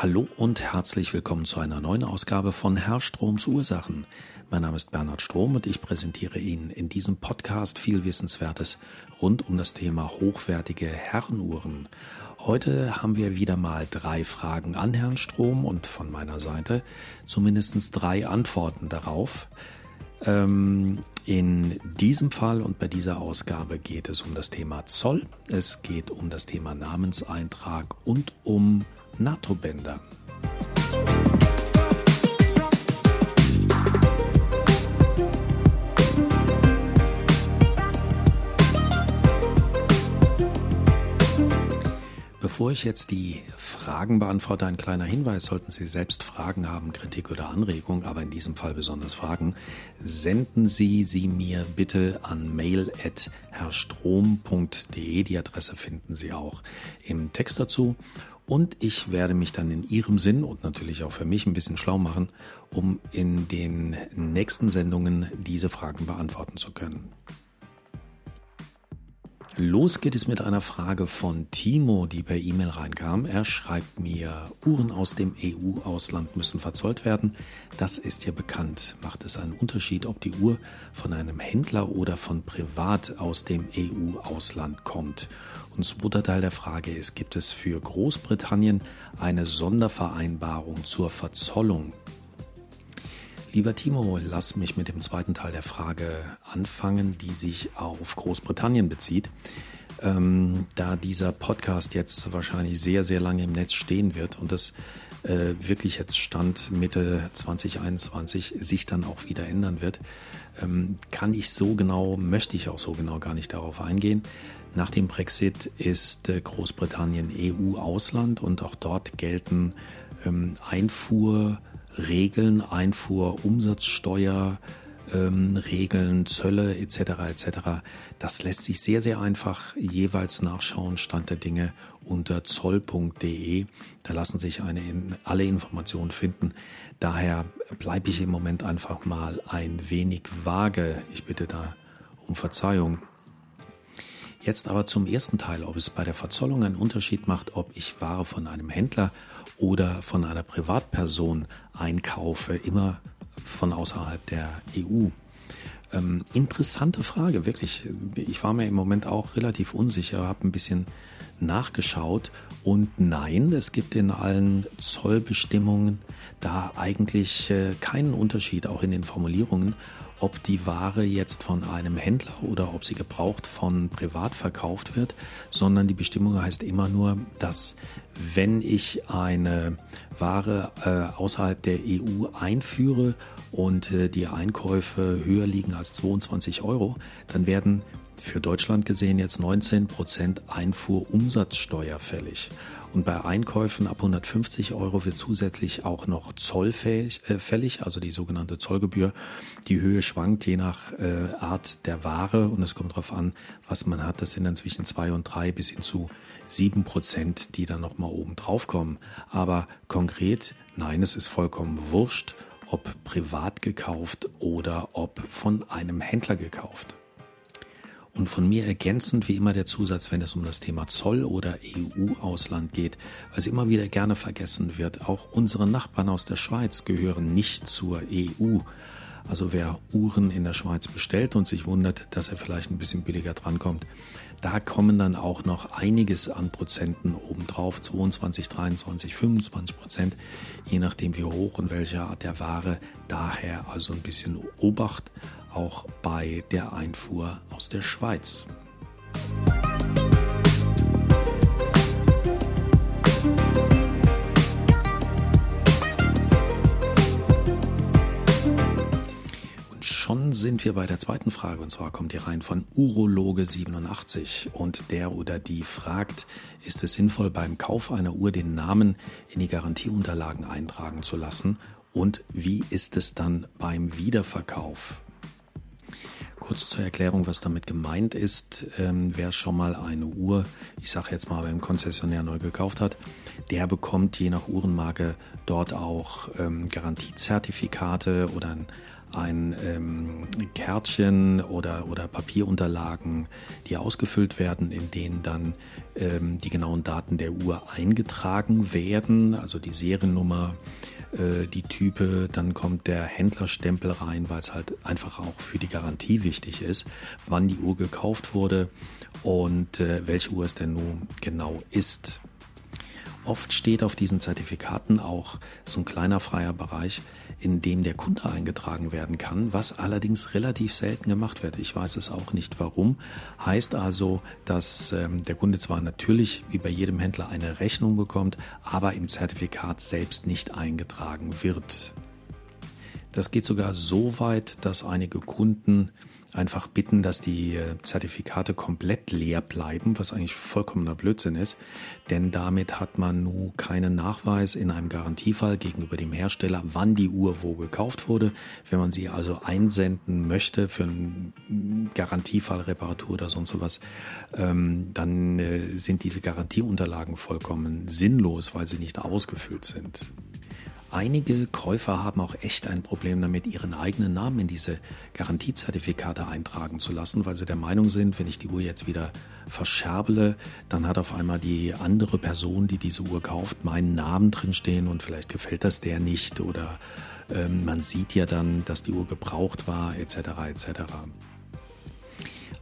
Hallo und herzlich willkommen zu einer neuen Ausgabe von Herr Stroms Ursachen. Mein Name ist Bernhard Strom und ich präsentiere Ihnen in diesem Podcast viel Wissenswertes rund um das Thema hochwertige Herrenuhren. Heute haben wir wieder mal drei Fragen an Herrn Strom und von meiner Seite zumindest drei Antworten darauf. Ähm, in diesem Fall und bei dieser Ausgabe geht es um das Thema Zoll, es geht um das Thema Namenseintrag und um NATO-Bänder. Bevor ich jetzt die Fragen beantworte, ein kleiner Hinweis, sollten Sie selbst Fragen haben, Kritik oder Anregung, aber in diesem Fall besonders Fragen, senden Sie sie mir bitte an mail.herrstrom.de. Die Adresse finden Sie auch im Text dazu. Und ich werde mich dann in Ihrem Sinn und natürlich auch für mich ein bisschen schlau machen, um in den nächsten Sendungen diese Fragen beantworten zu können. Los geht es mit einer Frage von Timo, die per E-Mail reinkam. Er schreibt mir, Uhren aus dem EU-Ausland müssen verzollt werden. Das ist ja bekannt. Macht es einen Unterschied, ob die Uhr von einem Händler oder von privat aus dem EU-Ausland kommt? Und zweiter Teil der Frage ist, gibt es für Großbritannien eine Sondervereinbarung zur Verzollung? Lieber Timo, lass mich mit dem zweiten Teil der Frage anfangen, die sich auf Großbritannien bezieht. Ähm, da dieser Podcast jetzt wahrscheinlich sehr, sehr lange im Netz stehen wird und das äh, wirklich jetzt Stand Mitte 2021 sich dann auch wieder ändern wird, ähm, kann ich so genau, möchte ich auch so genau gar nicht darauf eingehen. Nach dem Brexit ist äh, Großbritannien EU-Ausland und auch dort gelten ähm, Einfuhr Regeln, Einfuhr, Umsatzsteuer, ähm, Regeln, Zölle etc. etc. Das lässt sich sehr, sehr einfach jeweils nachschauen, Stand der Dinge unter zoll.de. Da lassen sich eine, alle Informationen finden. Daher bleibe ich im Moment einfach mal ein wenig vage. Ich bitte da um Verzeihung. Jetzt aber zum ersten Teil, ob es bei der Verzollung einen Unterschied macht, ob ich Ware von einem Händler oder von einer Privatperson einkaufe, immer von außerhalb der EU? Ähm, interessante Frage, wirklich. Ich war mir im Moment auch relativ unsicher, habe ein bisschen nachgeschaut und nein, es gibt in allen Zollbestimmungen da eigentlich äh, keinen Unterschied, auch in den Formulierungen, ob die Ware jetzt von einem Händler oder ob sie gebraucht von privat verkauft wird, sondern die Bestimmung heißt immer nur, dass wenn ich eine Ware äh, außerhalb der EU einführe und äh, die Einkäufe höher liegen als 22 Euro, dann werden für Deutschland gesehen jetzt 19 Prozent Einfuhrumsatzsteuer fällig. Und bei Einkäufen ab 150 Euro wird zusätzlich auch noch Zoll äh, fällig, also die sogenannte Zollgebühr. Die Höhe schwankt je nach äh, Art der Ware und es kommt darauf an, was man hat. Das sind dann zwischen zwei und drei bis hin zu sieben Prozent, die dann nochmal oben drauf kommen. Aber konkret, nein, es ist vollkommen wurscht, ob privat gekauft oder ob von einem Händler gekauft. Und von mir ergänzend wie immer der Zusatz, wenn es um das Thema Zoll oder EU-Ausland geht, es immer wieder gerne vergessen wird, auch unsere Nachbarn aus der Schweiz gehören nicht zur EU. Also wer Uhren in der Schweiz bestellt und sich wundert, dass er vielleicht ein bisschen billiger drankommt, da kommen dann auch noch einiges an Prozenten obendrauf, 22, 23, 25 Prozent, je nachdem wie hoch und welche Art der Ware. Daher also ein bisschen Obacht auch bei der Einfuhr aus der Schweiz. schon sind wir bei der zweiten Frage und zwar kommt die rein von Urologe87 und der oder die fragt, ist es sinnvoll beim Kauf einer Uhr den Namen in die Garantieunterlagen eintragen zu lassen und wie ist es dann beim Wiederverkauf? Kurz zur Erklärung, was damit gemeint ist. Ähm, wer schon mal eine Uhr, ich sage jetzt mal beim Konzessionär neu gekauft hat, der bekommt je nach Uhrenmarke dort auch ähm, Garantiezertifikate oder ein ein ähm, Kärtchen oder, oder Papierunterlagen, die ausgefüllt werden, in denen dann ähm, die genauen Daten der Uhr eingetragen werden, also die Seriennummer, äh, die Type, dann kommt der Händlerstempel rein, weil es halt einfach auch für die Garantie wichtig ist, wann die Uhr gekauft wurde und äh, welche Uhr es denn nun genau ist. Oft steht auf diesen Zertifikaten auch so ein kleiner freier Bereich, in dem der Kunde eingetragen werden kann, was allerdings relativ selten gemacht wird. Ich weiß es auch nicht warum. Heißt also, dass ähm, der Kunde zwar natürlich wie bei jedem Händler eine Rechnung bekommt, aber im Zertifikat selbst nicht eingetragen wird. Das geht sogar so weit, dass einige Kunden einfach bitten, dass die äh, Zertifikate komplett leer bleiben, was eigentlich vollkommener Blödsinn ist, denn damit hat man nun keinen Nachweis in einem Garantiefall gegenüber dem Hersteller, wann die Uhr wo gekauft wurde. Wenn man sie also einsenden möchte für einen Garantiefall, Reparatur oder sonst was, ähm, dann äh, sind diese Garantieunterlagen vollkommen sinnlos, weil sie nicht ausgefüllt sind. Einige Käufer haben auch echt ein Problem damit, ihren eigenen Namen in diese Garantiezertifikate eintragen zu lassen, weil sie der Meinung sind, wenn ich die Uhr jetzt wieder verscherbele, dann hat auf einmal die andere Person, die diese Uhr kauft, meinen Namen drinstehen und vielleicht gefällt das der nicht oder ähm, man sieht ja dann, dass die Uhr gebraucht war, etc. etc.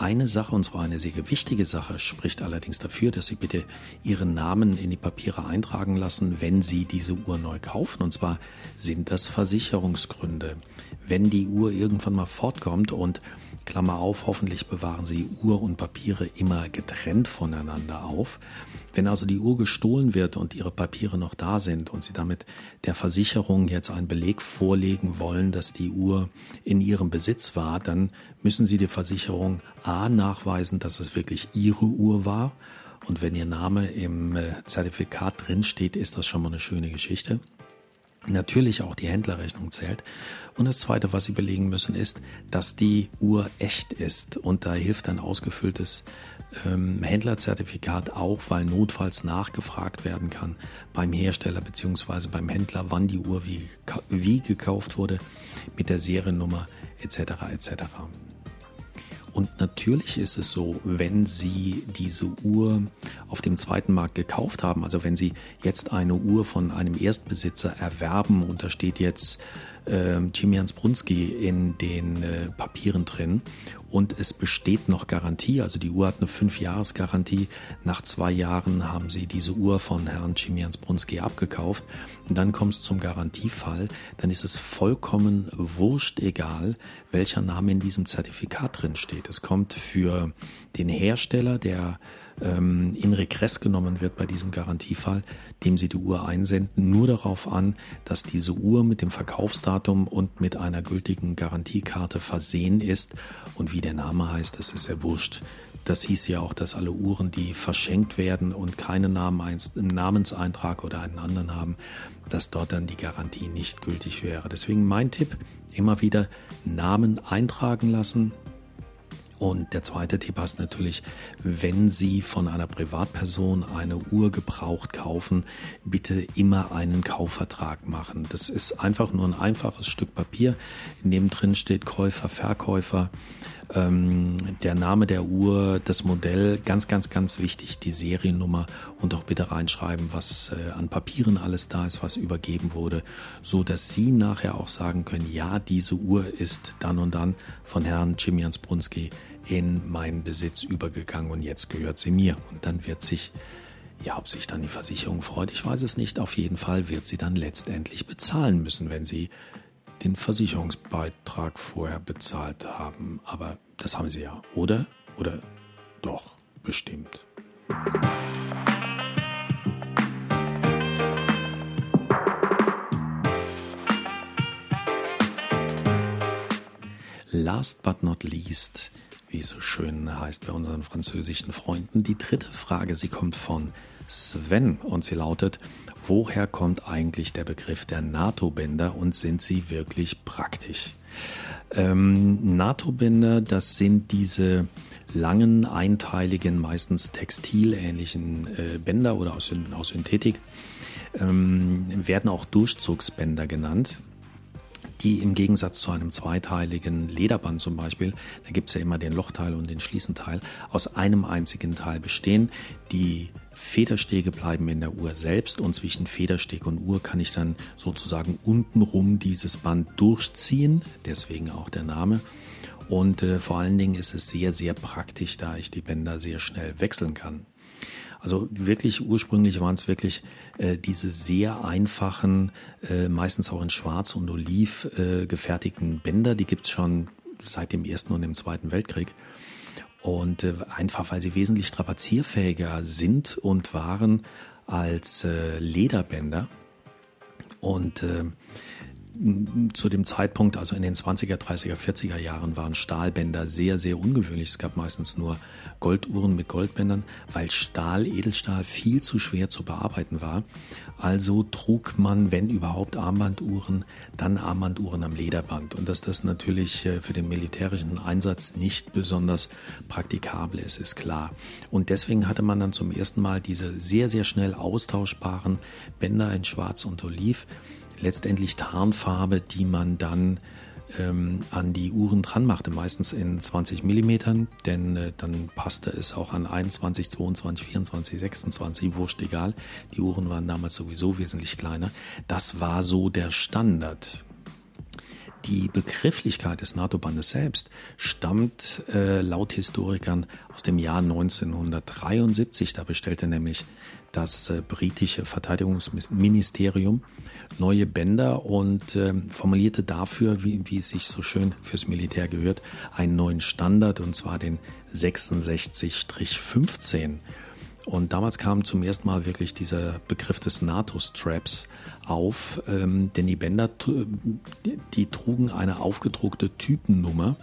Eine Sache, und zwar eine sehr wichtige Sache, spricht allerdings dafür, dass Sie bitte Ihren Namen in die Papiere eintragen lassen, wenn Sie diese Uhr neu kaufen. Und zwar sind das Versicherungsgründe. Wenn die Uhr irgendwann mal fortkommt und Klammer auf, hoffentlich bewahren Sie Uhr und Papiere immer getrennt voneinander auf, wenn also die Uhr gestohlen wird und Ihre Papiere noch da sind und Sie damit der Versicherung jetzt einen Beleg vorlegen wollen, dass die Uhr in Ihrem Besitz war, dann müssen Sie der Versicherung A nachweisen, dass es wirklich Ihre Uhr war. Und wenn Ihr Name im äh, Zertifikat drin steht, ist das schon mal eine schöne Geschichte. Natürlich auch die Händlerrechnung zählt. Und das Zweite, was Sie belegen müssen, ist, dass die Uhr echt ist. Und da hilft ein ausgefülltes ähm, Händlerzertifikat auch, weil notfalls nachgefragt werden kann beim Hersteller beziehungsweise beim Händler, wann die Uhr wie, wie gekauft wurde, mit der Seriennummer etc. etc. Und natürlich ist es so, wenn Sie diese Uhr auf dem zweiten Markt gekauft haben, also wenn Sie jetzt eine Uhr von einem Erstbesitzer erwerben und da steht jetzt äh, Jimians Brunski in den äh, Papieren drin und es besteht noch Garantie, also die Uhr hat eine 5-Jahres-Garantie. Nach zwei Jahren haben sie diese Uhr von Herrn Chimians Brunski abgekauft und dann kommt es zum Garantiefall, dann ist es vollkommen wurscht egal, welcher Name in diesem Zertifikat drin steht. Es kommt für den Hersteller, der ähm, in Regress genommen wird bei diesem Garantiefall, dem Sie die Uhr einsenden, nur darauf an, dass diese Uhr mit dem Verkaufsdatum und mit einer gültigen Garantiekarte versehen ist. Und wie der Name heißt, das ist ja wurscht. Das hieß ja auch, dass alle Uhren, die verschenkt werden und keinen Namen, Namenseintrag oder einen anderen haben, dass dort dann die Garantie nicht gültig wäre. Deswegen mein Tipp, immer wieder Namen eintragen lassen, und der zweite Tipp ist natürlich, wenn Sie von einer Privatperson eine Uhr gebraucht kaufen, bitte immer einen Kaufvertrag machen. Das ist einfach nur ein einfaches Stück Papier, in dem drin steht Käufer, Verkäufer, ähm, der Name der Uhr, das Modell, ganz, ganz, ganz wichtig, die Seriennummer und auch bitte reinschreiben, was äh, an Papieren alles da ist, was übergeben wurde, so dass Sie nachher auch sagen können, ja, diese Uhr ist dann und dann von Herrn Jimmy Brunski in meinen Besitz übergegangen und jetzt gehört sie mir. Und dann wird sich, ja, ob sich dann die Versicherung freut, ich weiß es nicht. Auf jeden Fall wird sie dann letztendlich bezahlen müssen, wenn sie den Versicherungsbeitrag vorher bezahlt haben. Aber das haben sie ja, oder? Oder doch, bestimmt. Last but not least wie es so schön heißt bei unseren französischen Freunden. Die dritte Frage, sie kommt von Sven und sie lautet, woher kommt eigentlich der Begriff der NATO-Bänder und sind sie wirklich praktisch? Ähm, NATO-Bänder, das sind diese langen, einteiligen, meistens textilähnlichen äh, Bänder oder aus, aus Synthetik, ähm, werden auch Durchzugsbänder genannt die im Gegensatz zu einem zweiteiligen Lederband zum Beispiel, da gibt's ja immer den Lochteil und den Schließenteil, aus einem einzigen Teil bestehen. Die Federstege bleiben in der Uhr selbst und zwischen Federsteg und Uhr kann ich dann sozusagen untenrum dieses Band durchziehen, deswegen auch der Name. Und äh, vor allen Dingen ist es sehr, sehr praktisch, da ich die Bänder sehr schnell wechseln kann. Also wirklich ursprünglich waren es wirklich äh, diese sehr einfachen, äh, meistens auch in Schwarz und Oliv äh, gefertigten Bänder. Die gibt's schon seit dem Ersten und dem Zweiten Weltkrieg. Und äh, einfach, weil sie wesentlich strapazierfähiger sind und waren als äh, Lederbänder. Und äh, zu dem Zeitpunkt, also in den 20er, 30er, 40er Jahren, waren Stahlbänder sehr, sehr ungewöhnlich. Es gab meistens nur Golduhren mit Goldbändern, weil Stahl, Edelstahl viel zu schwer zu bearbeiten war. Also trug man, wenn überhaupt Armbanduhren, dann Armbanduhren am Lederband. Und dass das natürlich äh, für den militärischen Einsatz nicht besonders praktikabel ist, ist klar. Und deswegen hatte man dann zum ersten Mal diese sehr, sehr schnell austauschbaren Bänder in Schwarz und Oliv letztendlich Tarnfarbe, die man dann ähm, an die Uhren dran machte, meistens in 20 Millimetern, denn äh, dann passte es auch an 21, 22, 24, 26, wurscht egal. Die Uhren waren damals sowieso wesentlich kleiner. Das war so der Standard. Die Begrifflichkeit des NATO-Bandes selbst stammt äh, laut Historikern aus dem Jahr 1973. Da bestellte nämlich das äh, britische Verteidigungsministerium neue Bänder und äh, formulierte dafür, wie, wie es sich so schön fürs Militär gehört, einen neuen Standard und zwar den 66-15. Und damals kam zum ersten Mal wirklich dieser Begriff des NATO-Straps auf, ähm, denn die Bänder, die trugen eine aufgedruckte Typennummer,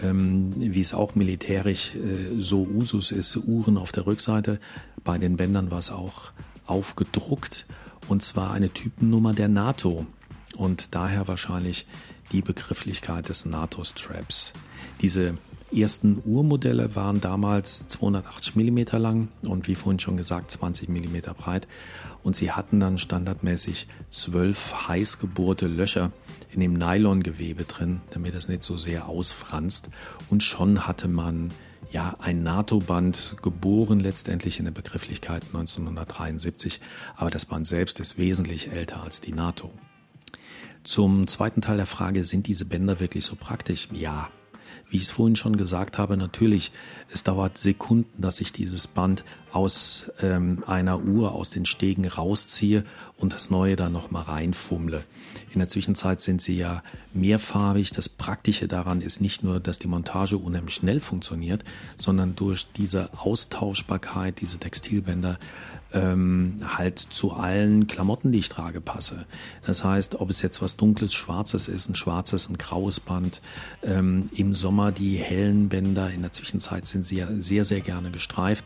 ähm, wie es auch militärisch äh, so Usus ist, Uhren auf der Rückseite. Bei den Bändern war es auch aufgedruckt und zwar eine Typennummer der NATO und daher wahrscheinlich die Begrifflichkeit des NATO-Straps. Diese ersten Uhrmodelle waren damals 280 mm lang und wie vorhin schon gesagt 20 mm breit und sie hatten dann standardmäßig zwölf heiß gebohrte Löcher in dem Nylongewebe drin, damit es nicht so sehr ausfranst und schon hatte man ja ein NATO-Band geboren letztendlich in der Begrifflichkeit 1973, aber das Band selbst ist wesentlich älter als die NATO. Zum zweiten Teil der Frage, sind diese Bänder wirklich so praktisch? Ja, wie ich es vorhin schon gesagt habe, natürlich, es dauert Sekunden, dass ich dieses Band aus ähm, einer Uhr, aus den Stegen rausziehe und das neue da nochmal reinfummle. In der Zwischenzeit sind sie ja mehrfarbig. Das Praktische daran ist nicht nur, dass die Montage unheimlich schnell funktioniert, sondern durch diese Austauschbarkeit, diese Textilbänder, ähm, halt zu allen Klamotten, die ich trage, passe. Das heißt, ob es jetzt was dunkles, schwarzes ist, ein schwarzes, ein graues Band, ähm, im Sommer die hellen Bänder, in der Zwischenzeit sind sie ja sehr, sehr gerne gestreift.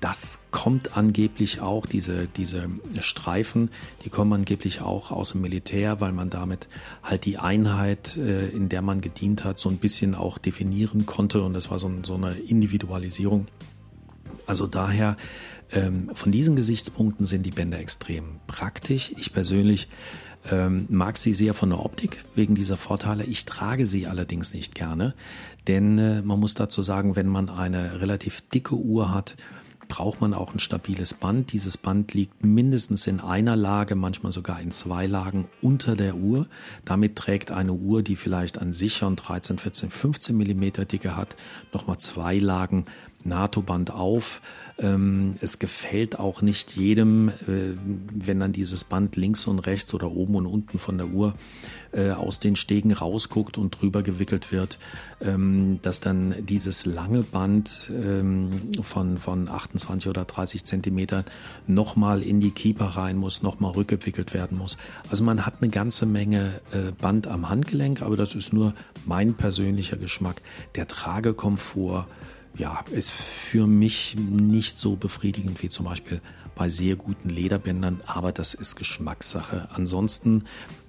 Das kommt angeblich auch, diese, diese Streifen, die kommen angeblich auch aus dem Militär, weil man damit halt die Einheit, äh, in der man gedient hat, so ein bisschen auch definieren konnte. Und das war so, so eine Individualisierung. Also daher von diesen Gesichtspunkten sind die Bänder extrem praktisch. Ich persönlich ähm, mag sie sehr von der Optik wegen dieser Vorteile. Ich trage sie allerdings nicht gerne, denn äh, man muss dazu sagen, wenn man eine relativ dicke Uhr hat, braucht man auch ein stabiles Band. Dieses Band liegt mindestens in einer Lage, manchmal sogar in zwei Lagen unter der Uhr. Damit trägt eine Uhr, die vielleicht an sich schon 13, 14, 15 Millimeter Dicke hat, nochmal zwei Lagen NATO-Band auf. Ähm, es gefällt auch nicht jedem, äh, wenn dann dieses Band links und rechts oder oben und unten von der Uhr äh, aus den Stegen rausguckt und drüber gewickelt wird, ähm, dass dann dieses lange Band ähm, von, von 28 oder 30 Zentimeter nochmal in die Keeper rein muss, nochmal rückgewickelt werden muss. Also man hat eine ganze Menge äh, Band am Handgelenk, aber das ist nur mein persönlicher Geschmack. Der Tragekomfort ja, ist für mich nicht so befriedigend wie zum Beispiel bei sehr guten Lederbändern, aber das ist Geschmackssache. Ansonsten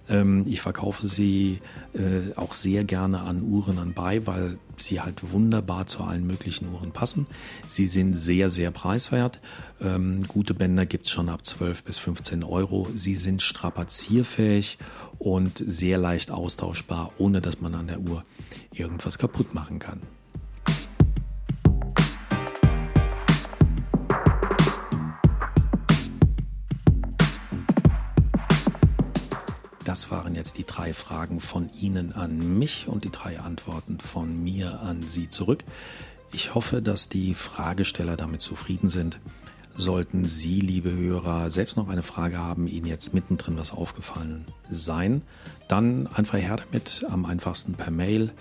Ähm, ich verkaufe sie äh, auch sehr gerne an Uhren anbei, weil sie halt wunderbar zu allen möglichen Uhren passen. Sie sind sehr, sehr preiswert. Ähm, gute Bänder gibt es schon ab 12 bis 15 Euro. Sie sind strapazierfähig und sehr leicht austauschbar, ohne dass man an der Uhr irgendwas kaputt machen kann. Das waren jetzt die drei Fragen von Ihnen an mich und die drei Antworten von mir an Sie zurück. Ich hoffe, dass die Fragesteller damit zufrieden sind. Sollten Sie, liebe Hörer, selbst noch eine Frage haben, Ihnen jetzt mittendrin was aufgefallen sein, dann einfach her damit, am einfachsten per Mail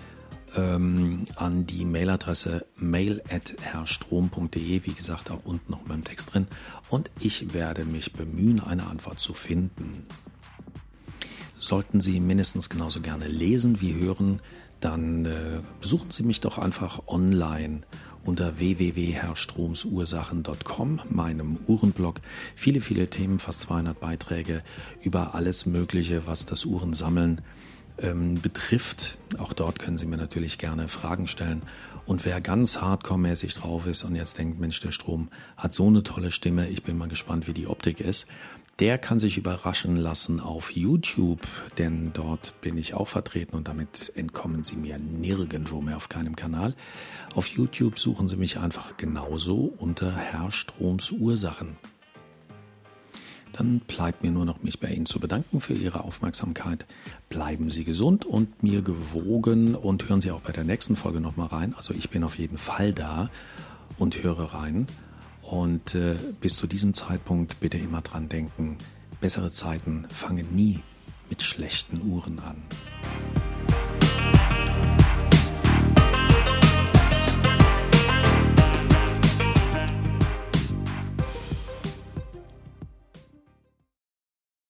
ähm, an die Mailadresse mail.herrstrom.de, wie gesagt, auch unten noch in meinem Text drin. Und ich werde mich bemühen, eine Antwort zu finden. Sollten Sie mindestens genauso gerne lesen wie hören, dann äh, besuchen Sie mich doch einfach online unter www.herrstromsursachen.com, meinem Uhrenblog. Viele, viele Themen, fast 200 Beiträge über alles Mögliche, was das Uhrensammeln ähm, betrifft. Auch dort können Sie mir natürlich gerne Fragen stellen. Und wer ganz hardcore-mäßig drauf ist und jetzt denkt, Mensch, der Strom hat so eine tolle Stimme, ich bin mal gespannt, wie die Optik ist, der kann sich überraschen lassen auf YouTube, denn dort bin ich auch vertreten und damit entkommen Sie mir nirgendwo mehr auf keinem Kanal. Auf YouTube suchen Sie mich einfach genauso unter Herr Stroms Ursachen. Dann bleibt mir nur noch mich bei Ihnen zu bedanken für Ihre Aufmerksamkeit. Bleiben Sie gesund und mir gewogen und hören Sie auch bei der nächsten Folge nochmal rein. Also ich bin auf jeden Fall da und höre rein. Und äh, bis zu diesem Zeitpunkt bitte immer dran denken, bessere Zeiten fangen nie mit schlechten Uhren an.